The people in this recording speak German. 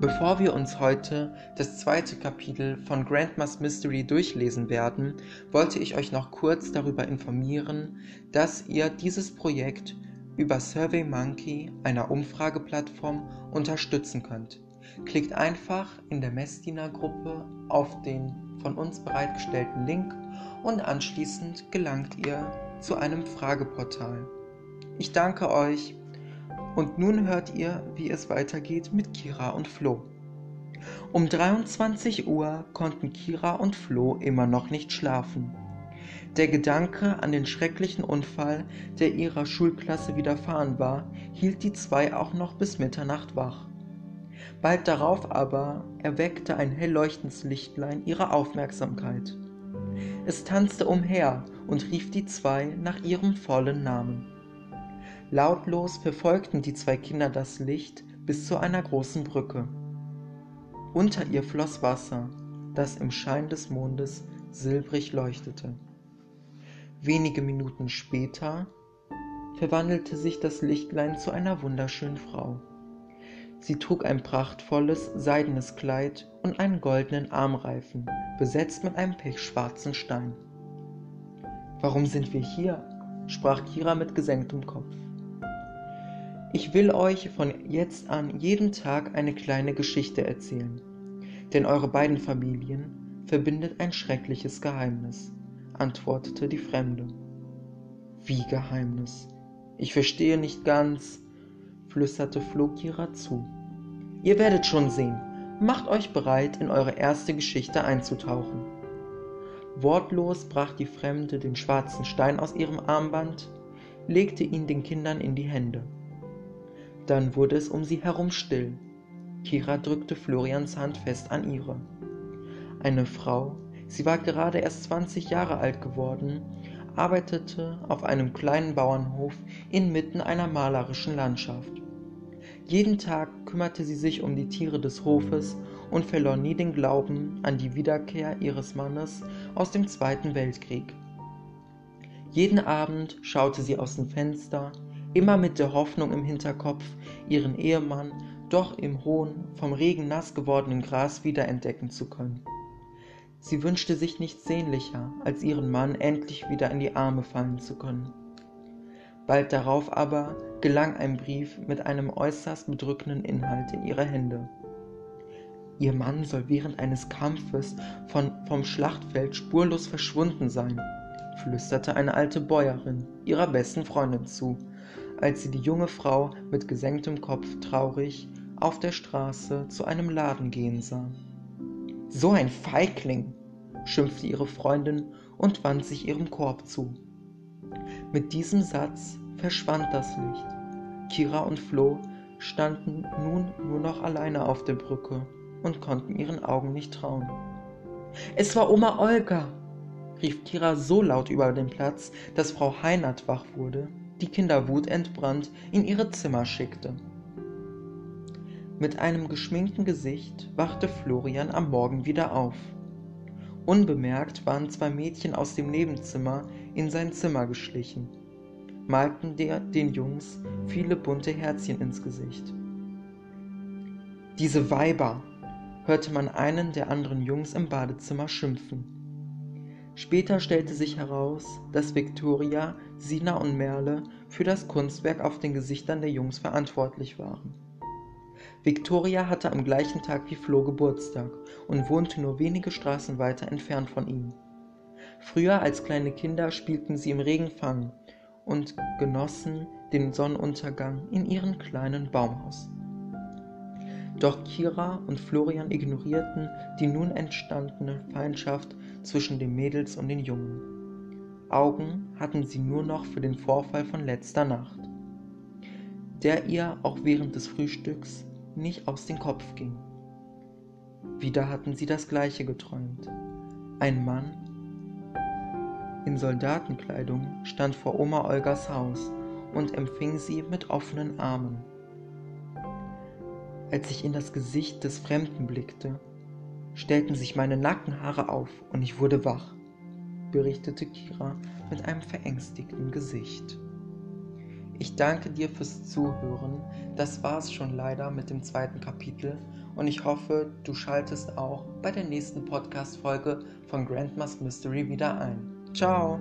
Bevor wir uns heute das zweite Kapitel von Grandma's Mystery durchlesen werden, wollte ich euch noch kurz darüber informieren, dass ihr dieses Projekt über SurveyMonkey, einer Umfrageplattform, unterstützen könnt. Klickt einfach in der Messdiener-Gruppe auf den von uns bereitgestellten Link und anschließend gelangt ihr zu einem Frageportal. Ich danke euch und nun hört ihr, wie es weitergeht mit Kira und Flo. Um 23 Uhr konnten Kira und Flo immer noch nicht schlafen. Der Gedanke an den schrecklichen Unfall, der ihrer Schulklasse widerfahren war, hielt die zwei auch noch bis Mitternacht wach. Bald darauf aber erweckte ein hell leuchtendes Lichtlein ihre Aufmerksamkeit. Es tanzte umher und rief die zwei nach ihrem vollen Namen. Lautlos verfolgten die zwei Kinder das Licht bis zu einer großen Brücke. Unter ihr floss Wasser, das im Schein des Mondes silbrig leuchtete. Wenige Minuten später verwandelte sich das Lichtlein zu einer wunderschönen Frau. Sie trug ein prachtvolles seidenes Kleid und einen goldenen Armreifen, besetzt mit einem pechschwarzen Stein. Warum sind wir hier? sprach Kira mit gesenktem Kopf. Ich will euch von jetzt an jeden Tag eine kleine Geschichte erzählen, denn eure beiden Familien verbindet ein schreckliches Geheimnis, antwortete die Fremde. Wie Geheimnis? Ich verstehe nicht ganz, flüsterte Flokira zu. Ihr werdet schon sehen. Macht euch bereit, in eure erste Geschichte einzutauchen. Wortlos brach die Fremde den schwarzen Stein aus ihrem Armband, legte ihn den Kindern in die Hände. Dann wurde es um sie herum still. Kira drückte Florians Hand fest an ihre. Eine Frau, sie war gerade erst 20 Jahre alt geworden, arbeitete auf einem kleinen Bauernhof inmitten einer malerischen Landschaft. Jeden Tag kümmerte sie sich um die Tiere des Hofes und verlor nie den Glauben an die Wiederkehr ihres Mannes aus dem Zweiten Weltkrieg. Jeden Abend schaute sie aus dem Fenster, immer mit der Hoffnung im Hinterkopf, ihren Ehemann doch im hohen, vom Regen nass gewordenen Gras wiederentdecken zu können. Sie wünschte sich nichts sehnlicher, als ihren Mann endlich wieder in die Arme fallen zu können. Bald darauf aber gelang ein Brief mit einem äußerst bedrückenden Inhalt in ihre Hände. Ihr Mann soll während eines Kampfes von, vom Schlachtfeld spurlos verschwunden sein, flüsterte eine alte Bäuerin ihrer besten Freundin zu, als sie die junge Frau mit gesenktem Kopf traurig auf der Straße zu einem Laden gehen sah. So ein Feigling, schimpfte ihre Freundin und wand sich ihrem Korb zu. Mit diesem Satz verschwand das Licht. Kira und Flo standen nun nur noch alleine auf der Brücke und konnten ihren Augen nicht trauen. Es war Oma Olga, rief Kira so laut über den Platz, dass Frau Heinert wach wurde die Kinder wutentbrannt in ihre Zimmer schickte. Mit einem geschminkten Gesicht wachte Florian am Morgen wieder auf. Unbemerkt waren zwei Mädchen aus dem Nebenzimmer in sein Zimmer geschlichen, malten der, den Jungs viele bunte Herzchen ins Gesicht. Diese Weiber, hörte man einen der anderen Jungs im Badezimmer schimpfen. Später stellte sich heraus, dass Victoria, Sina und Merle für das Kunstwerk auf den Gesichtern der Jungs verantwortlich waren. Victoria hatte am gleichen Tag wie Flo Geburtstag und wohnte nur wenige Straßen weiter entfernt von ihm. Früher als kleine Kinder spielten sie im Regenfang und genossen den Sonnenuntergang in ihrem kleinen Baumhaus. Doch Kira und Florian ignorierten die nun entstandene Feindschaft zwischen den Mädels und den Jungen. Augen hatten sie nur noch für den Vorfall von letzter Nacht, der ihr auch während des Frühstücks nicht aus dem Kopf ging. Wieder hatten sie das gleiche geträumt. Ein Mann in Soldatenkleidung stand vor Oma Olgas Haus und empfing sie mit offenen Armen. Als ich in das Gesicht des Fremden blickte, stellten sich meine Nackenhaare auf und ich wurde wach, berichtete Kira mit einem verängstigten Gesicht. Ich danke dir fürs Zuhören. Das war's schon leider mit dem zweiten Kapitel und ich hoffe, du schaltest auch bei der nächsten Podcast-Folge von Grandma's Mystery wieder ein. Ciao!